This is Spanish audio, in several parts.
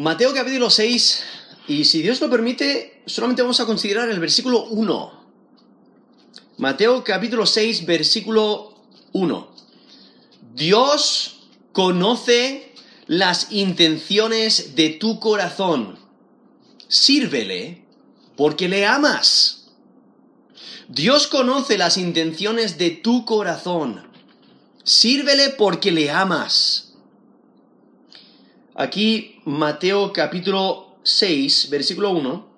Mateo capítulo 6, y si Dios lo permite, solamente vamos a considerar el versículo 1. Mateo capítulo 6, versículo 1. Dios conoce las intenciones de tu corazón. Sírvele porque le amas. Dios conoce las intenciones de tu corazón. Sírvele porque le amas. Aquí Mateo capítulo 6, versículo 1,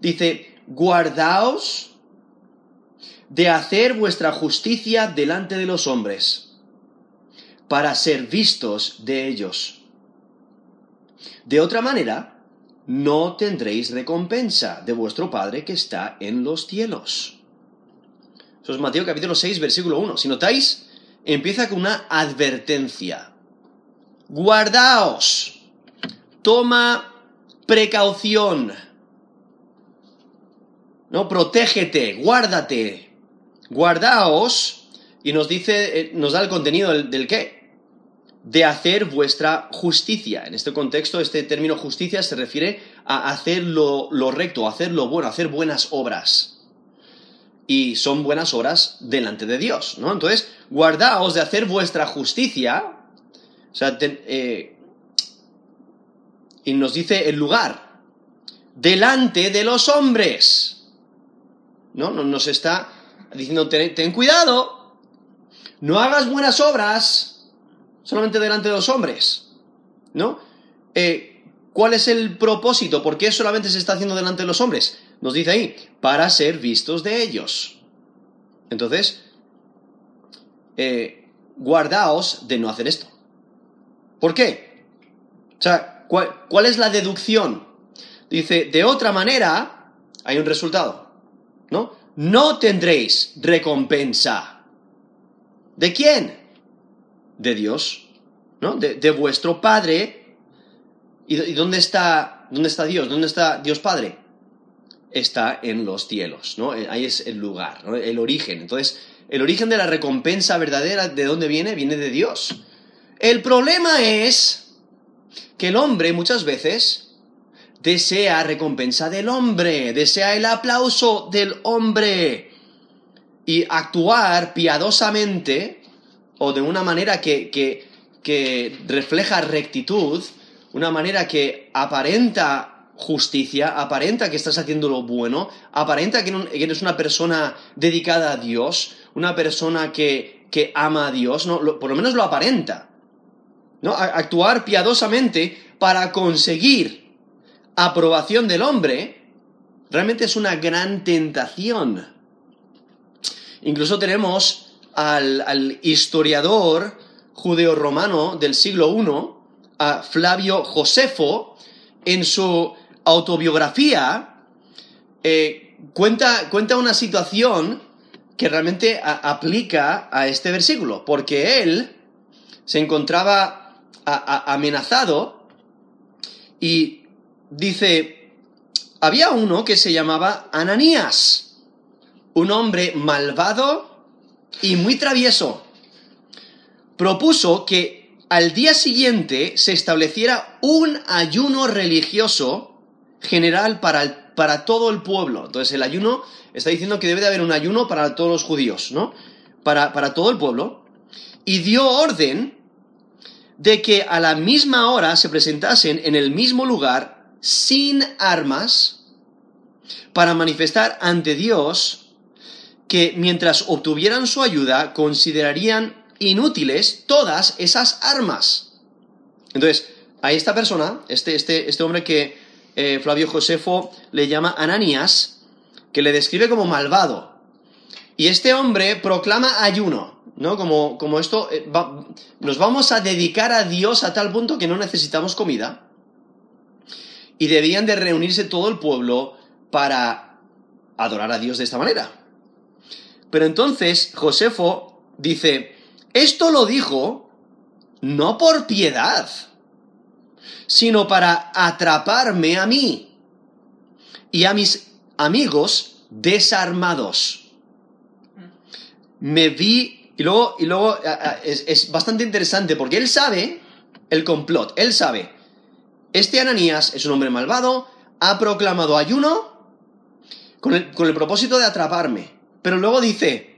dice, guardaos de hacer vuestra justicia delante de los hombres, para ser vistos de ellos. De otra manera, no tendréis recompensa de vuestro Padre que está en los cielos. Eso es Mateo capítulo 6, versículo 1. Si notáis, empieza con una advertencia. Guardaos toma precaución. No, protégete, guárdate, guardaos, y nos dice, eh, nos da el contenido del, qué, de hacer vuestra justicia. En este contexto, este término justicia se refiere a hacer lo, lo recto, hacer lo bueno, hacer buenas obras. Y son buenas obras delante de Dios, ¿no? Entonces, guardaos de hacer vuestra justicia, o sea, eh, y nos dice el lugar, delante de los hombres. ¿No? Nos está diciendo, ten, cuidado, no hagas buenas obras solamente delante de los hombres. ¿No? Eh, ¿Cuál es el propósito? ¿Por qué solamente se está haciendo delante de los hombres? Nos dice ahí, para ser vistos de ellos. Entonces, eh, guardaos de no hacer esto. ¿Por qué? O sea, ¿Cuál, es la deducción? Dice, de otra manera, hay un resultado, ¿no? No tendréis recompensa. ¿De quién? De Dios, ¿no? De, vuestro Padre. ¿Y, dónde, está, dónde está Dios? ¿Dónde está Dios Padre? Está en los cielos, ¿no? Eh, ahí es el lugar, el origen. Entonces, el origen de la recompensa verdadera, ¿de dónde viene? Viene de Dios. El problema es que el hombre muchas veces desea recompensa del hombre, desea el aplauso del hombre y actuar piadosamente o de una manera que, que, refleja rectitud, una manera que aparenta justicia, aparenta que estás haciendo lo bueno, aparenta que eres una persona dedicada a Dios, una persona que, que ama a Dios, ¿no? por lo menos lo aparenta. ¿No? actuar piadosamente para conseguir aprobación del hombre, realmente es una gran tentación. Incluso tenemos al, historiador judeo-romano del siglo I, a Flavio Josefo, en su autobiografía, eh, cuenta, cuenta, una situación que realmente aplica a este versículo, porque él se encontraba amenazado y dice, había uno que se llamaba Ananías, un hombre malvado y muy travieso. Propuso que al día siguiente se estableciera un ayuno religioso general para, para todo el pueblo. Entonces el ayuno está diciendo que debe de haber un ayuno para todos los judíos, ¿no? Para, para todo el pueblo. Y dio orden de que a la misma hora se presentasen en el mismo lugar sin armas para manifestar ante Dios que mientras obtuvieran su ayuda considerarían inútiles todas esas armas. Entonces, a esta persona, este, este, este hombre que eh, Flavio Josefo le llama Ananías, que le describe como malvado, y este hombre proclama ayuno. ¿No? Como, como esto, eh, nos vamos a dedicar a Dios a tal punto que no necesitamos comida. Y debían de reunirse todo el pueblo para adorar a Dios de esta manera. Pero entonces Josefo dice, esto lo dijo no por piedad, sino para atraparme a mí y a mis amigos desarmados. Me vi y luego, y luego es, bastante interesante porque él sabe el complot, él sabe este Ananías es un hombre malvado, ha proclamado ayuno con el, con el propósito de atraparme. Pero luego dice,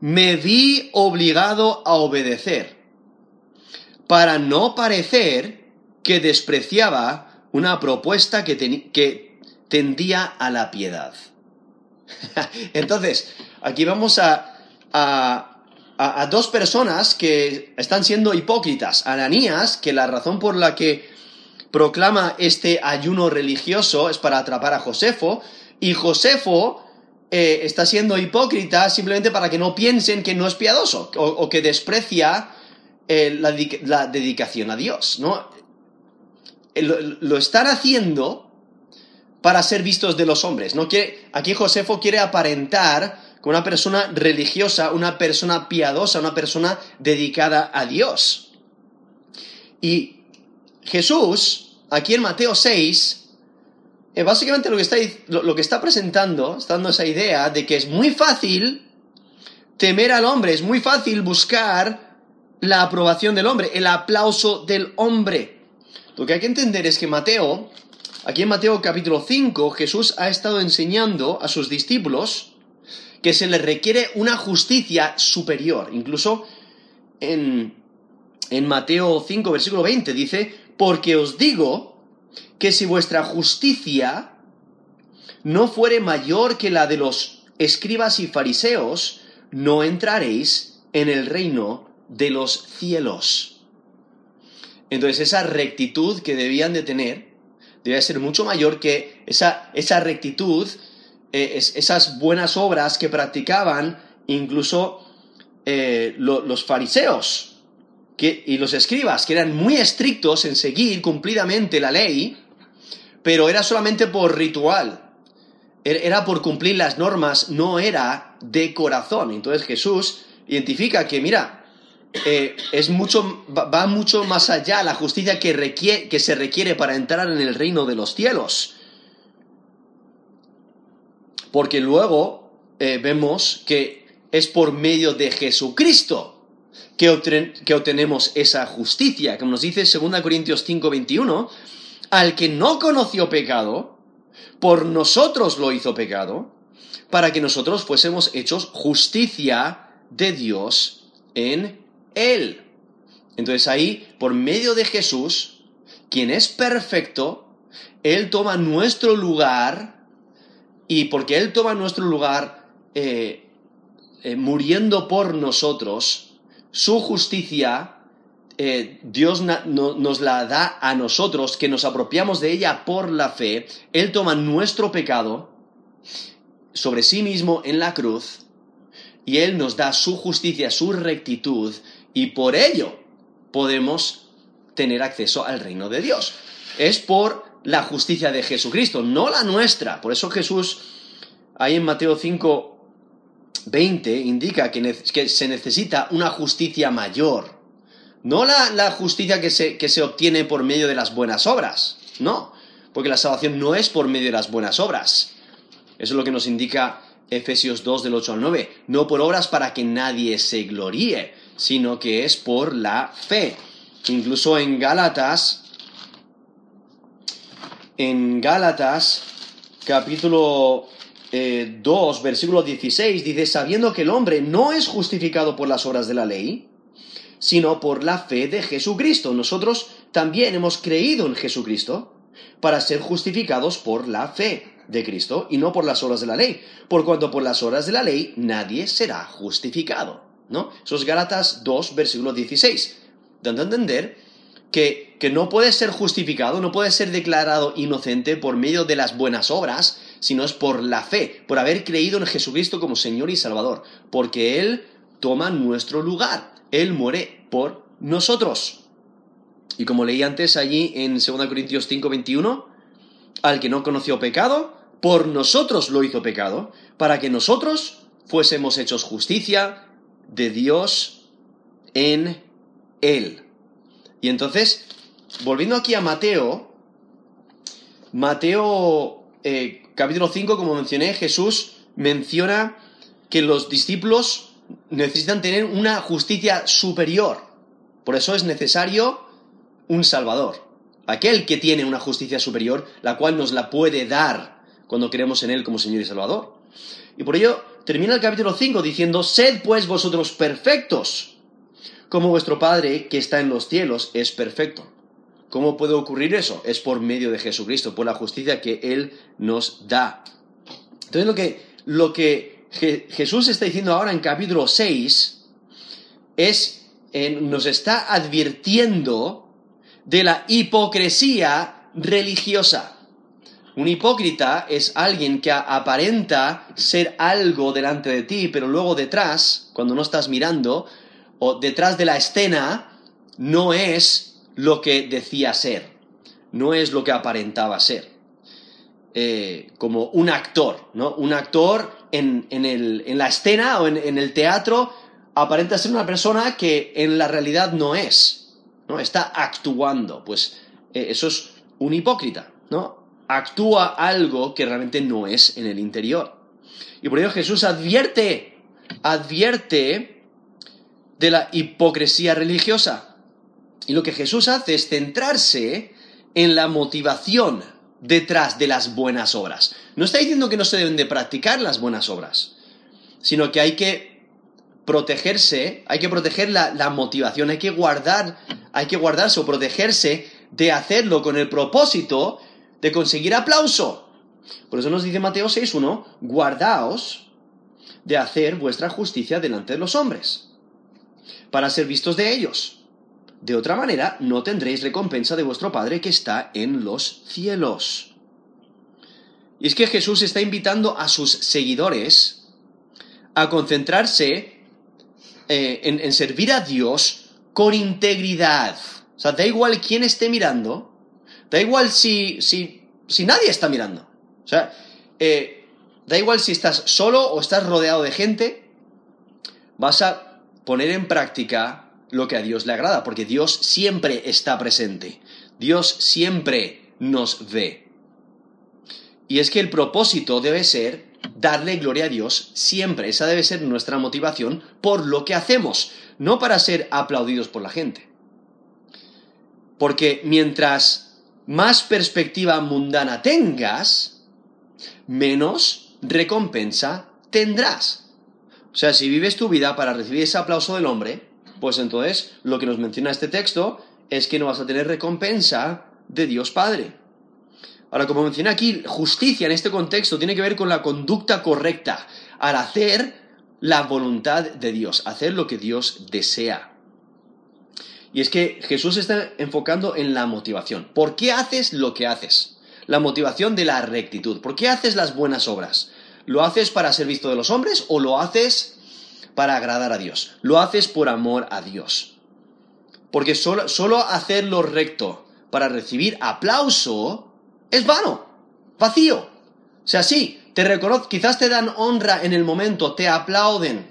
me vi obligado a obedecer para no parecer que despreciaba una propuesta que, que tendía a la piedad. Entonces, aquí vamos a, a, dos personas que están siendo hipócritas. Ananías, que la razón por la que proclama este ayuno religioso es para atrapar a Josefo, y Josefo eh, está siendo hipócrita simplemente para que no piensen que no es piadoso o, que desprecia eh, la, dedicación a Dios, ¿no? Eh, lo, están haciendo para ser vistos de los hombres, ¿no? aquí Josefo quiere aparentar como una persona religiosa, una persona piadosa, una persona dedicada a Dios. Y Jesús, aquí en Mateo 6, eh, básicamente lo que, está, lo, que está presentando, está dando esa idea de que es muy fácil temer al hombre, es muy fácil buscar la aprobación del hombre, el aplauso del hombre. Lo que hay que entender es que Mateo, aquí en Mateo capítulo 5, Jesús ha estado enseñando a sus discípulos que se les requiere una justicia superior. Incluso en, en Mateo 5, versículo 20 dice, porque os digo que si vuestra justicia no fuere mayor que la de los escribas y fariseos, no entraréis en el reino de los cielos. Entonces esa rectitud que debían de tener debía ser mucho mayor que esa, esa rectitud, eh, esas buenas obras que practicaban incluso eh, los fariseos y los escribas, que eran muy estrictos en seguir cumplidamente la ley, pero era solamente por ritual, er, era por cumplir las normas, no era de corazón. Entonces Jesús identifica que, mira, eh, es mucho, va mucho más allá la justicia que, que se requiere para entrar en el reino de los cielos. Porque luego eh, vemos que es por medio de Jesucristo que, que obtenemos esa justicia. Como nos dice 2 Corintios 5, 21, al que no conoció pecado, por nosotros lo hizo pecado, para que nosotros fuésemos hechos justicia de Dios en él. Entonces ahí, por medio de Jesús, quien es perfecto, Él toma nuestro lugar y porque Él toma nuestro lugar eh, eh, muriendo por nosotros, su justicia eh, Dios nos la da a nosotros, que nos apropiamos de ella por la fe. Él toma nuestro pecado sobre sí mismo en la cruz y Él nos da su justicia, su rectitud y por ello podemos tener acceso al reino de Dios. Es por la justicia de Jesucristo, no la nuestra. Por eso Jesús, ahí en Mateo 5, 20, indica que se necesita una justicia mayor. No la, justicia que se, que se obtiene por medio de las buenas obras, no, porque la salvación no es por medio de las buenas obras. Eso es lo que nos indica Efesios 2 del 8 al 9. No por obras para que nadie se gloríe, sino que es por la fe. Incluso en Gálatas, en Gálatas capítulo 2, eh, versículo 16, dice, sabiendo que el hombre no es justificado por las obras de la ley, sino por la fe de Jesucristo. Nosotros también hemos creído en Jesucristo para ser justificados por la fe de Cristo y no por las obras de la ley, por cuanto por las obras de la ley nadie será justificado. ¿No? Eso es Gálatas 2, versículo 16, dando a entender que, no puede ser justificado, no puede ser declarado inocente por medio de las buenas obras, sino es por la fe, por haber creído en Jesucristo como Señor y Salvador, porque Él toma nuestro lugar. Él muere por nosotros. Y como leí antes allí en 2 Corintios 5, 21, al que no conoció pecado, por nosotros lo hizo pecado, para que nosotros fuésemos hechos justicia de Dios en Él. Y entonces, volviendo aquí a Mateo, Mateo eh, capítulo 5, como mencioné, Jesús menciona que los discípulos necesitan tener una justicia superior. Por eso es necesario un Salvador. aquel que tiene una justicia superior, la cual nos la puede dar cuando creemos en Él como Señor y Salvador. Y por ello termina el capítulo 5 diciendo, sed pues vosotros perfectos, como vuestro Padre que está en los cielos es perfecto. ¿Cómo puede ocurrir eso? Es por medio de Jesucristo, por la justicia que Él nos da. Entonces lo que, Jesús está diciendo ahora en capítulo 6 es, nos está advirtiendo de la hipocresía religiosa. Un hipócrita es alguien que aparenta ser algo delante de ti, pero luego detrás, cuando no estás mirando, o detrás de la escena, no es lo que decía ser, no es lo que aparentaba ser. Eh, como un actor, ¿no? Un actor en, la escena o en, el teatro aparenta ser una persona que en la realidad no es, ¿no? Está actuando, pues eh, eso es un hipócrita, ¿no? Actúa algo que realmente no es en el interior. Y por ello Jesús advierte, advierte de la hipocresía religiosa. Y lo que Jesús hace es centrarse en la motivación detrás de las buenas obras. No está diciendo que no se deben de practicar las buenas obras, sino que hay que protegerse, hay que proteger la, motivación, hay que guardar, hay que guardarse o protegerse de hacerlo con el propósito de conseguir aplauso. Por eso nos dice Mateo 6.1, guardaos de hacer vuestra justicia delante de los hombres, para ser vistos de ellos. De otra manera, no tendréis recompensa de vuestro Padre que está en los cielos. Y es que Jesús está invitando a sus seguidores a concentrarse eh, en, servir a Dios con integridad. O sea, da igual quién esté mirando, da igual si, si, nadie está mirando. O sea, eh, da igual si estás solo o estás rodeado de gente, vas a poner en práctica lo que a Dios le agrada, porque Dios siempre está presente, Dios siempre nos ve. Y es que el propósito debe ser darle gloria a Dios siempre, esa debe ser nuestra motivación por lo que hacemos, no para ser aplaudidos por la gente. Porque mientras más perspectiva mundana tengas, menos recompensa tendrás. O sea, si vives tu vida para recibir ese aplauso del hombre, pues entonces lo que nos menciona este texto es que no vas a tener recompensa de Dios Padre. Ahora, como menciona aquí, justicia en este contexto tiene que ver con la conducta correcta, al hacer la voluntad de Dios, hacer lo que Dios desea. Y es que Jesús está enfocando en la motivación. ¿Por qué haces lo que haces? La motivación de la rectitud. ¿Por qué haces las buenas obras? ¿Lo haces para ser visto de los hombres o lo haces para agradar a Dios, lo haces por amor a Dios. Porque solo, solo hacer lo recto para recibir aplauso es vano, vacío. O sea, sí, te reconozco, quizás te dan honra en el momento, te aplauden,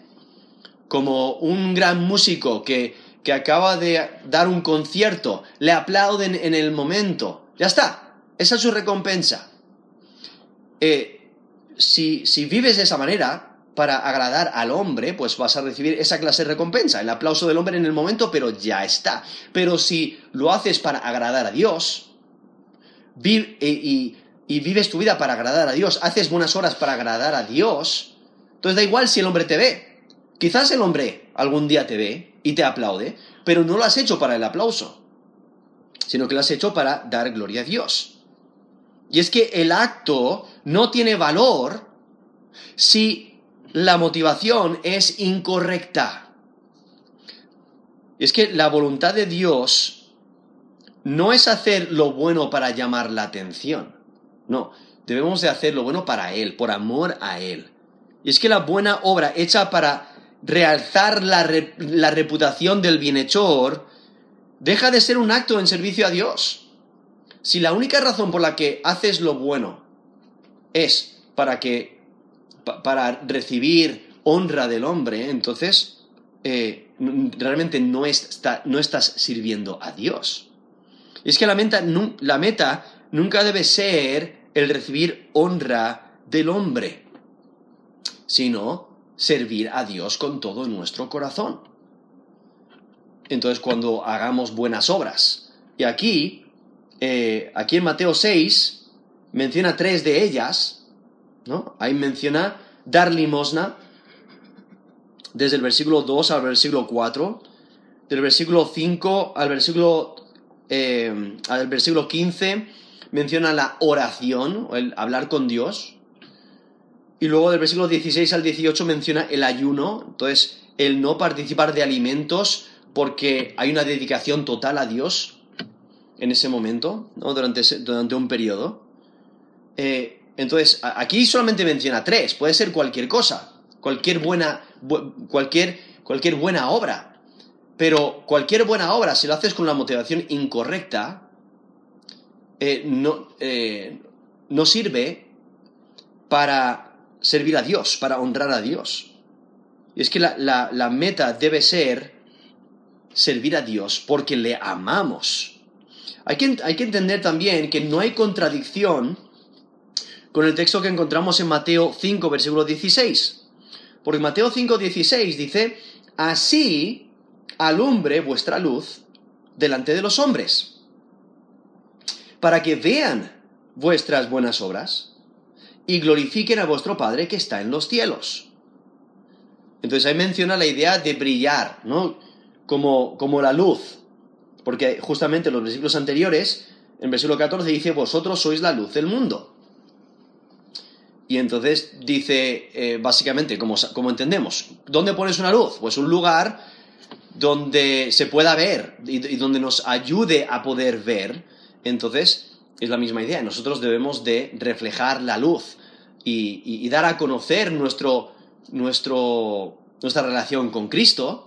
como un gran músico que, que acaba de dar un concierto, le aplauden en el momento. Ya está, esa es su recompensa. Eh, si, si vives de esa manera, para agradar al hombre, pues vas a recibir esa clase de recompensa, el aplauso del hombre en el momento, pero ya está. Pero si lo haces para agradar a Dios, y, vives tu vida para agradar a Dios, haces buenas horas para agradar a Dios, entonces da igual si el hombre te ve. Quizás el hombre algún día te ve y te aplaude, pero no lo has hecho para el aplauso, sino que lo has hecho para dar gloria a Dios. Y es que el acto no tiene valor si la motivación es incorrecta. Es que la voluntad de Dios no es hacer lo bueno para llamar la atención. No, debemos de hacer lo bueno para Él, por amor a Él. Y es que la buena obra hecha para realzar la reputación del bienhechor deja de ser un acto en servicio a Dios. Si la única razón por la que haces lo bueno es para que para recibir honra del hombre, entonces eh, realmente no, no, estás sirviendo a Dios. Es que la meta nunca debe ser el recibir honra del hombre, sino servir a Dios con todo nuestro corazón. Entonces cuando hagamos buenas obras, y aquí eh, aquí en Mateo 6 menciona tres de ellas, ¿no? Ahí menciona dar limosna, desde el versículo 2 al versículo 4, del versículo 5 al versículo, eh, al versículo 15 menciona la oración, el hablar con Dios, y luego del versículo 16 al 18 menciona el ayuno, entonces el no participar de alimentos porque hay una dedicación total a Dios en ese momento, durante, un periodo. Eh, entonces, aquí solamente menciona tres, puede ser cualquier cosa, cualquier buena, cualquier, cualquier buena obra, pero cualquier buena obra, si lo haces con la motivación incorrecta, eh, no, eh, no sirve para servir a Dios, para honrar a Dios. Y es que la, meta debe ser servir a Dios porque le amamos. Hay que, entender también que no hay contradicción con el texto que encontramos en Mateo 5, versículo 16. Porque Mateo 5, 16 dice, así alumbre vuestra luz delante de los hombres, para que vean vuestras buenas obras y glorifiquen a vuestro Padre que está en los cielos. Entonces ahí menciona la idea de brillar, ¿no? Como, como la luz. Porque justamente en los versículos anteriores, en versículo 14 dice, vosotros sois la luz del mundo. Y entonces dice, eh, básicamente, como, como entendemos, ¿dónde pones una luz? Pues un lugar donde se pueda ver y, y donde nos ayude a poder ver. Entonces, es la misma idea. Nosotros debemos de reflejar la luz y, dar a conocer nuestro, nuestro, nuestra relación con Cristo.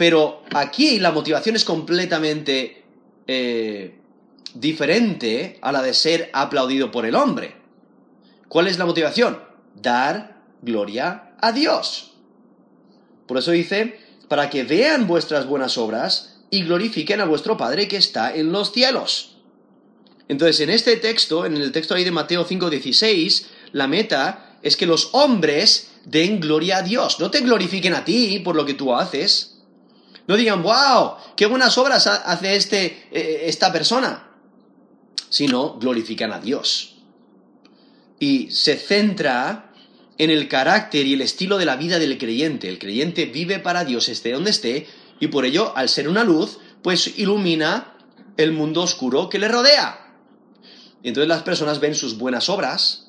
Pero aquí la motivación es completamente eh, diferente a la de ser aplaudido por el hombre. ¿Cuál es la motivación? Dar gloria a Dios. Por eso dice, para que vean vuestras buenas obras y glorifiquen a vuestro Padre que está en los cielos. Entonces, en este texto, en el texto ahí de Mateo 5:16, la meta es que los hombres den gloria a Dios. No te glorifiquen a ti por lo que tú haces. No digan, wow, qué buenas obras hace este, eh, esta persona. Sino glorifican a Dios. Y se centra en el carácter y el estilo de la vida del creyente. El creyente vive para Dios, esté donde esté, y por ello, al ser una luz, pues ilumina el mundo oscuro que le rodea. Y entonces las personas ven sus buenas obras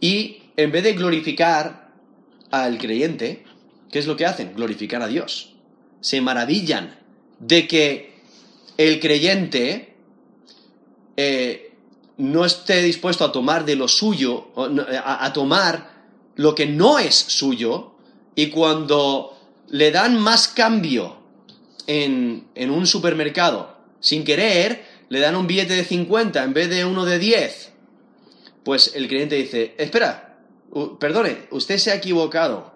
y en vez de glorificar al creyente, ¿qué es lo que hacen? Glorificar a Dios. Se maravillan de que el creyente eh, no esté dispuesto a tomar de lo suyo, a, tomar lo que no es suyo, y cuando le dan más cambio en, en un supermercado sin querer, le dan un billete de 50 en vez de uno de 10, pues el cliente dice, espera, perdone, usted se ha equivocado.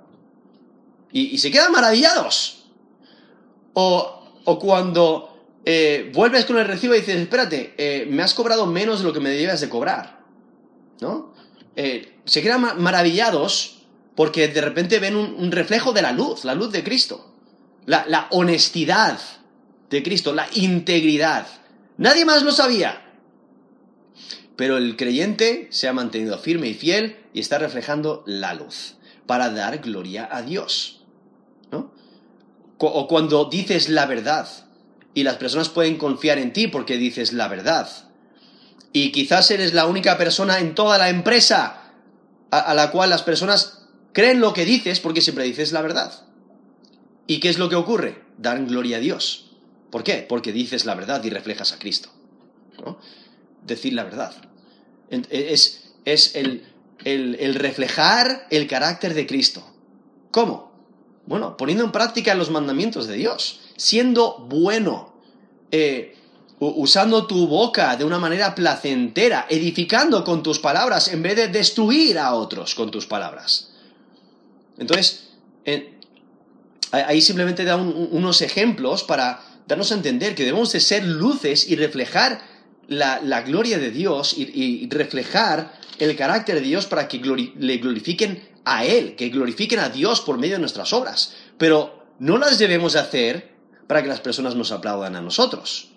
Y, se quedan maravillados. O, cuando eh, vuelves con el recibo y dices, espérate, eh, me has cobrado menos de lo que me debías de cobrar. ¿No? Eh, se quedan maravillados porque de repente ven un, reflejo de la luz, la luz de Cristo. la honestidad de Cristo, la integridad. Nadie más lo sabía. Pero el creyente se ha mantenido firme y fiel y está reflejando la luz para dar gloria a Dios. O cuando dices la verdad y las personas pueden confiar en ti porque dices la verdad. Y quizás eres la única persona en toda la empresa a, la cual las personas creen lo que dices porque siempre dices la verdad. ¿Y qué es lo que ocurre? Dar gloria a Dios. ¿Por qué? Porque dices la verdad y reflejas a Cristo. Decir la verdad. Es, es el, reflejar el carácter de Cristo. ¿Cómo? Bueno, poniendo en práctica los mandamientos de Dios, siendo bueno, eh, usando tu boca de una manera placentera, edificando con tus palabras en vez de destruir a otros con tus palabras. Entonces, ahí simplemente da unos ejemplos para darnos a entender que debemos de ser luces y reflejar la, gloria de Dios y, reflejar el carácter de Dios para que le glorifiquen a Él, que glorifiquen a Dios por medio de nuestras obras. Pero no las debemos hacer para que las personas nos aplaudan a nosotros.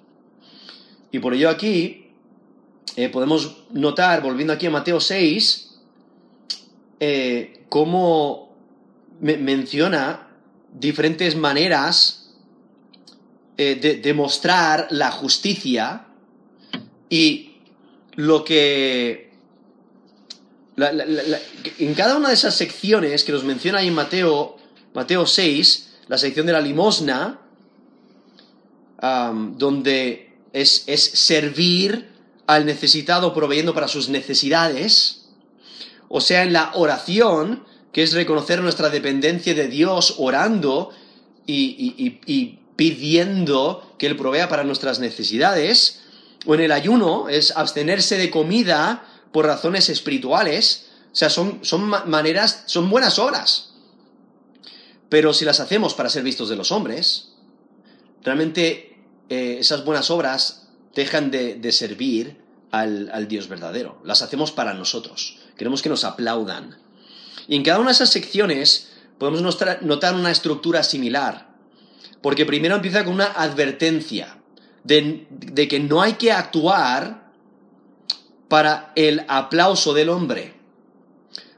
Y por ello aquí eh, podemos notar, volviendo aquí a Mateo 6, eh, cómo menciona diferentes maneras eh, de demostrar la justicia y lo que... en cada una de esas secciones que nos menciona ahí en Mateo, Mateo 6, la sección de la limosna, donde es, es servir al necesitado proveyendo para sus necesidades, o sea, en la oración, que es reconocer nuestra dependencia de Dios orando y, pidiendo que Él provea para nuestras necesidades, o en el ayuno, es abstenerse de comida por razones espirituales, o sea, son, son maneras, son buenas obras. Pero si las hacemos para ser vistos de los hombres, realmente eh, esas buenas obras dejan de, servir al, Dios verdadero. Las hacemos para nosotros. Queremos que nos aplaudan. Y en cada una de esas secciones podemos notar una estructura similar. Porque primero empieza con una advertencia de, que no hay que actuar para el aplauso del hombre.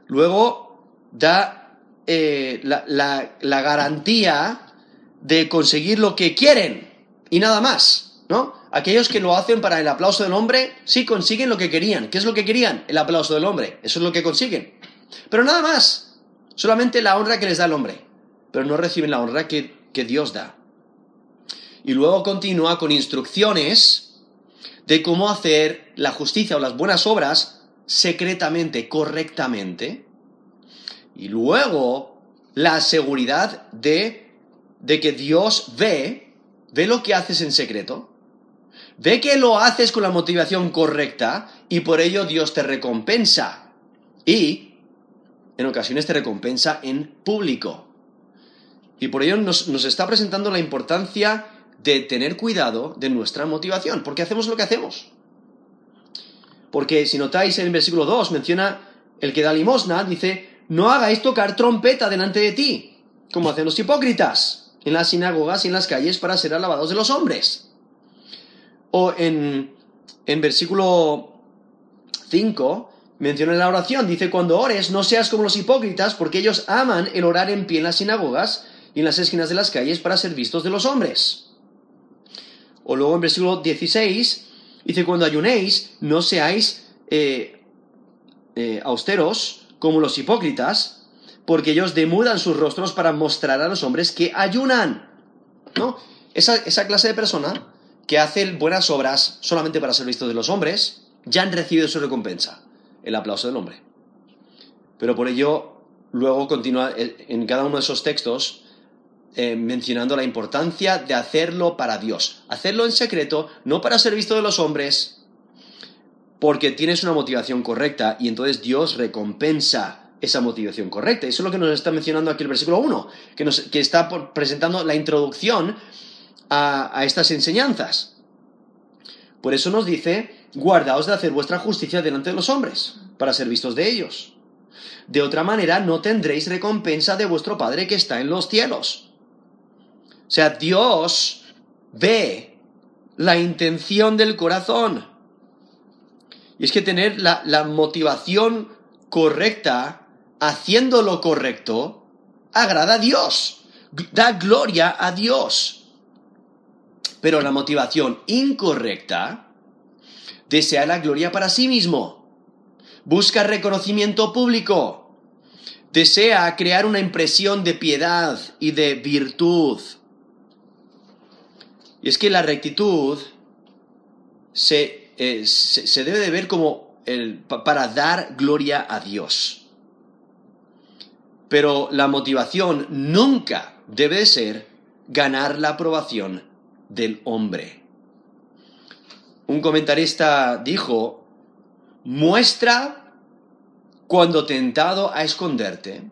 Luego da eh, la garantía de conseguir lo que quieren y nada más, ¿no? Aquellos que lo hacen para el aplauso del hombre, sí consiguen lo que querían. ¿Qué es lo que querían? El aplauso del hombre. Eso es lo que consiguen. Pero nada más. Solamente la honra que les da el hombre. Pero no reciben la honra que, que Dios da. Y luego continúa con instrucciones de cómo hacer la justicia o las buenas obras secretamente, correctamente. Y luego la seguridad de, de que Dios ve, ve lo que haces en secreto Ve que lo haces con la motivación correcta y por ello Dios te recompensa. Y en ocasiones te recompensa en público. Y por ello nos, está presentando la importancia de tener cuidado de nuestra motivación, porque hacemos lo que hacemos. Porque si notáis en el versículo 2 menciona el que da limosna, dice, no hagáis tocar trompeta delante de ti, como hacen los hipócritas en las sinagogas y en las calles para ser alabados de los hombres. O en, en versículo 5 menciona la oración, dice, cuando ores no seas como los hipócritas, porque ellos aman el orar en pie en las sinagogas y en las esquinas de las calles para ser vistos de los hombres. O luego en versículo 16 dice, cuando ayunéis no seáis eh, eh, austeros como los hipócritas, porque ellos demudan sus rostros para mostrar a los hombres que ayunan. ¿No? Esa, esa clase de persona que hacen buenas obras solamente para ser vistos de los hombres, ya han recibido su recompensa, el aplauso del hombre. Pero por ello, luego continúa en cada uno de esos textos eh, mencionando la importancia de hacerlo para Dios. Hacerlo en secreto, no para ser visto de los hombres, porque tienes una motivación correcta y entonces Dios recompensa esa motivación correcta. Eso es lo que nos está mencionando aquí el versículo 1, que, que está presentando la introducción a, estas enseñanzas. Por eso nos dice, guardaos de hacer vuestra justicia delante de los hombres, para ser vistos de ellos. De otra manera no tendréis recompensa de vuestro Padre que está en los cielos. O sea, Dios ve la intención del corazón. Y es que tener la, la motivación correcta, haciendo lo correcto, agrada a Dios, da gloria a Dios. Pero la motivación incorrecta desea la gloria para sí mismo, busca reconocimiento público, desea crear una impresión de piedad y de virtud. Y es que la rectitud se, eh, debe de ver como el, para dar gloria a Dios. Pero la motivación nunca debe ser ganar la aprobación del hombre. Un comentarista dijo, muestra cuando tentado a esconderte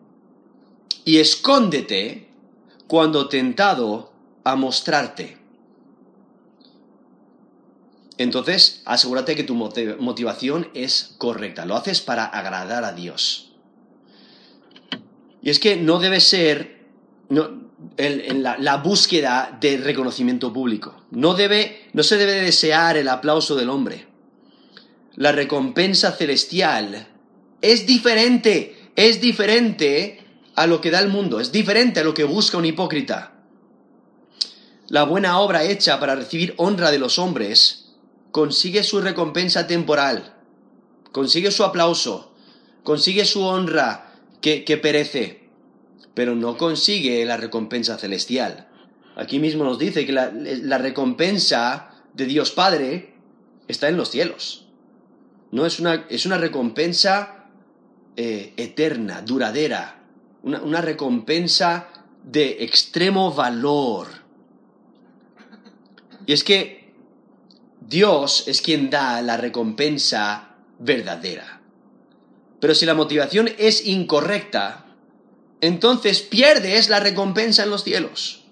y escóndete cuando tentado a mostrarte. Entonces, asegúrate que tu motivación es correcta. Lo haces para agradar a Dios. Y es que no debe ser, en, la, búsqueda de reconocimiento público. No, debe, no se debe desear el aplauso del hombre. La recompensa celestial es diferente, es diferente a lo que da el mundo, es diferente a lo que busca un hipócrita. La buena obra hecha para recibir honra de los hombres consigue su recompensa temporal, consigue su aplauso, consigue su honra que, perece, pero no consigue la recompensa celestial. Aquí mismo nos dice que la, recompensa de Dios Padre está en los cielos. No es una, es una recompensa eh, eterna, duradera, una, una recompensa de extremo valor. Y es que Dios es quien da la recompensa verdadera. Pero si la motivación es incorrecta, entonces pierdes la recompensa en los cielos.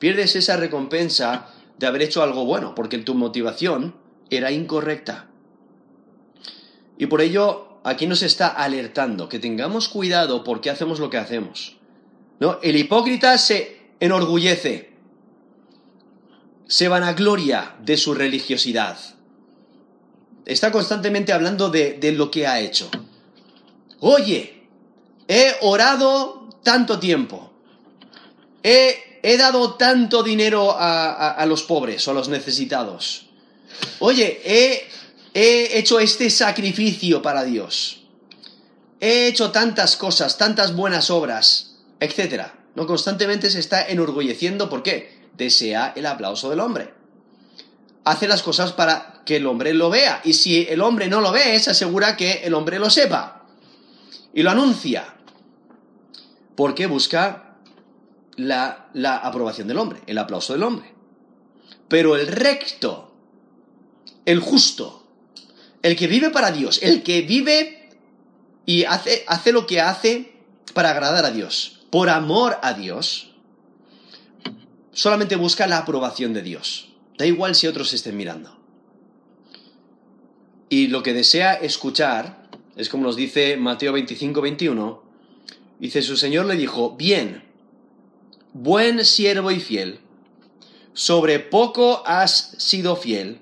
Pierdes esa recompensa de haber hecho algo bueno, porque tu motivación era incorrecta. Y por ello, aquí nos está alertando que tengamos cuidado porque hacemos lo que hacemos. ¿No? El hipócrita se enorgullece, se vanagloria de su religiosidad. Está constantemente hablando de, de lo que ha hecho oye, he orado tanto tiempo, he, dado tanto dinero a, los pobres o a los necesitados, oye, he, he hecho este sacrificio para Dios, he hecho tantas cosas, tantas buenas obras, etc. ¿No? Constantemente se está enorgulleciendo, ¿por qué? Desea el aplauso del hombre. Hace las cosas para que el hombre lo vea. Y si el hombre no lo ve, se asegura que el hombre lo sepa y lo anuncia. Porque busca la, la aprobación del hombre, el aplauso del hombre. Pero el recto, el justo, el que vive para Dios, el que vive y hace, hace lo que hace para agradar a Dios, por amor a Dios, solamente busca la aprobación de Dios. Da igual si otros estén mirando. Y lo que desea escuchar es como nos dice Mateo 25, 21. Dice, su Señor le dijo, bien, buen siervo y fiel, sobre poco has sido fiel,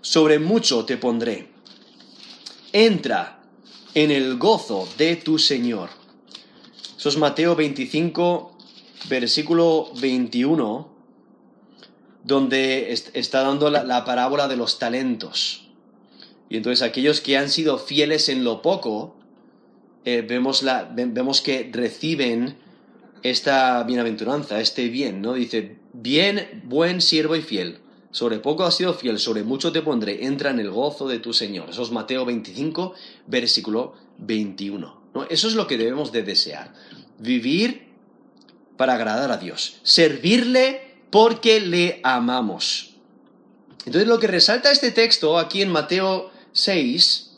sobre mucho te pondré. Entra en el gozo de tu Señor. Eso es Mateo 25, versículo 21, donde está dando la parábola de los talentos. Y entonces aquellos que han sido fieles en lo poco, eh, vemos, la, vemos que reciben esta bienaventuranza, este bien, ¿no? Dice, bien, buen siervo y fiel. Sobre poco has sido fiel, sobre mucho te pondré, entra en el gozo de tu Señor. Eso es Mateo 25, versículo 21. ¿no? Eso es lo que debemos de desear. Vivir para agradar a Dios. Servirle porque le amamos. Entonces lo que resalta este texto aquí en Mateo 6,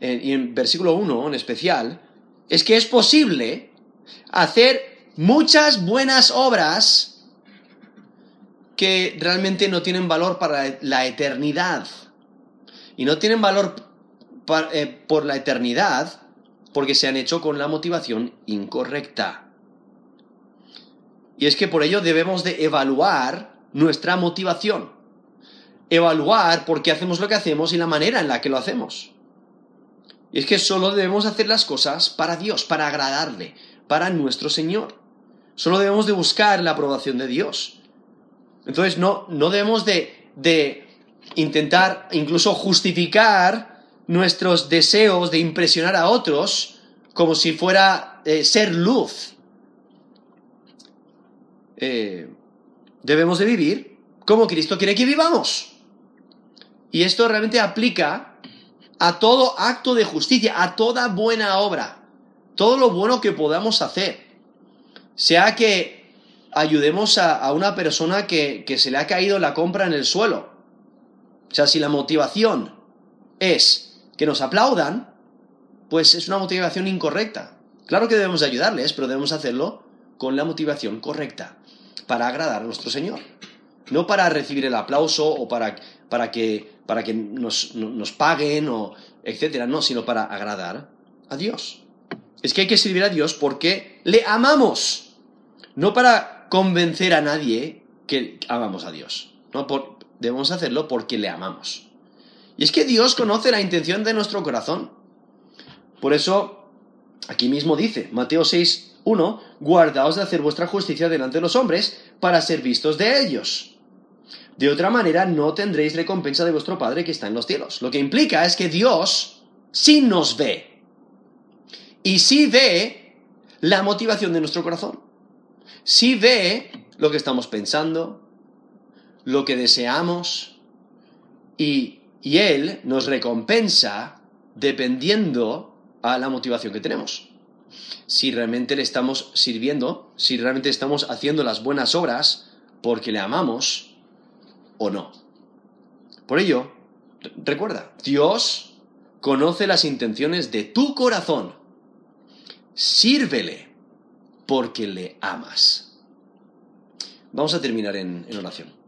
y en versículo 1 en especial, es que es posible hacer muchas buenas obras que realmente no tienen valor para la eternidad. Y no tienen valor eh, por la eternidad porque se han hecho con la motivación incorrecta. Y es que por ello debemos de evaluar nuestra motivación evaluar por qué hacemos lo que hacemos y la manera en la que lo hacemos. Y es que solo debemos hacer las cosas para Dios, para agradarle, para nuestro Señor. Solo debemos de buscar la aprobación de Dios. Entonces no, no debemos de, de intentar incluso justificar nuestros deseos de impresionar a otros como si fuera eh, ser luz. Eh, debemos de vivir como Cristo quiere que vivamos. Y esto realmente aplica a todo acto de justicia, a toda buena obra, todo lo bueno que podamos hacer. Sea que ayudemos a, una persona que, que se le ha caído la compra en el suelo. O sea, si la motivación es que nos aplaudan, pues es una motivación incorrecta. Claro que debemos ayudarles, pero debemos hacerlo con la motivación correcta, para agradar a nuestro Señor. No para recibir el aplauso o para, para que para que nos, paguen o etcétera, no, sino para agradar a Dios. Es que hay que servir a Dios porque le amamos, No para convencer a nadie que amamos a Dios. No, debemos hacerlo porque le amamos. Y es que Dios conoce la intención de nuestro corazón. Por eso, aquí mismo dice, Mateo 6, 1, guardaos de hacer vuestra justicia delante de los hombres para ser vistos de ellos. De otra manera, no tendréis recompensa de vuestro Padre que está en los cielos. Lo que implica es que Dios sí nos ve. Y sí ve la motivación de nuestro corazón. Sí ve lo que estamos pensando, lo que deseamos, y, y Él nos recompensa dependiendo a la motivación que tenemos. Si realmente le estamos sirviendo, si realmente estamos haciendo las buenas obras porque le amamos o no. Por ello, recuerda, Dios conoce las intenciones de tu corazón. Sírvele porque le amas. Vamos a terminar en, oración.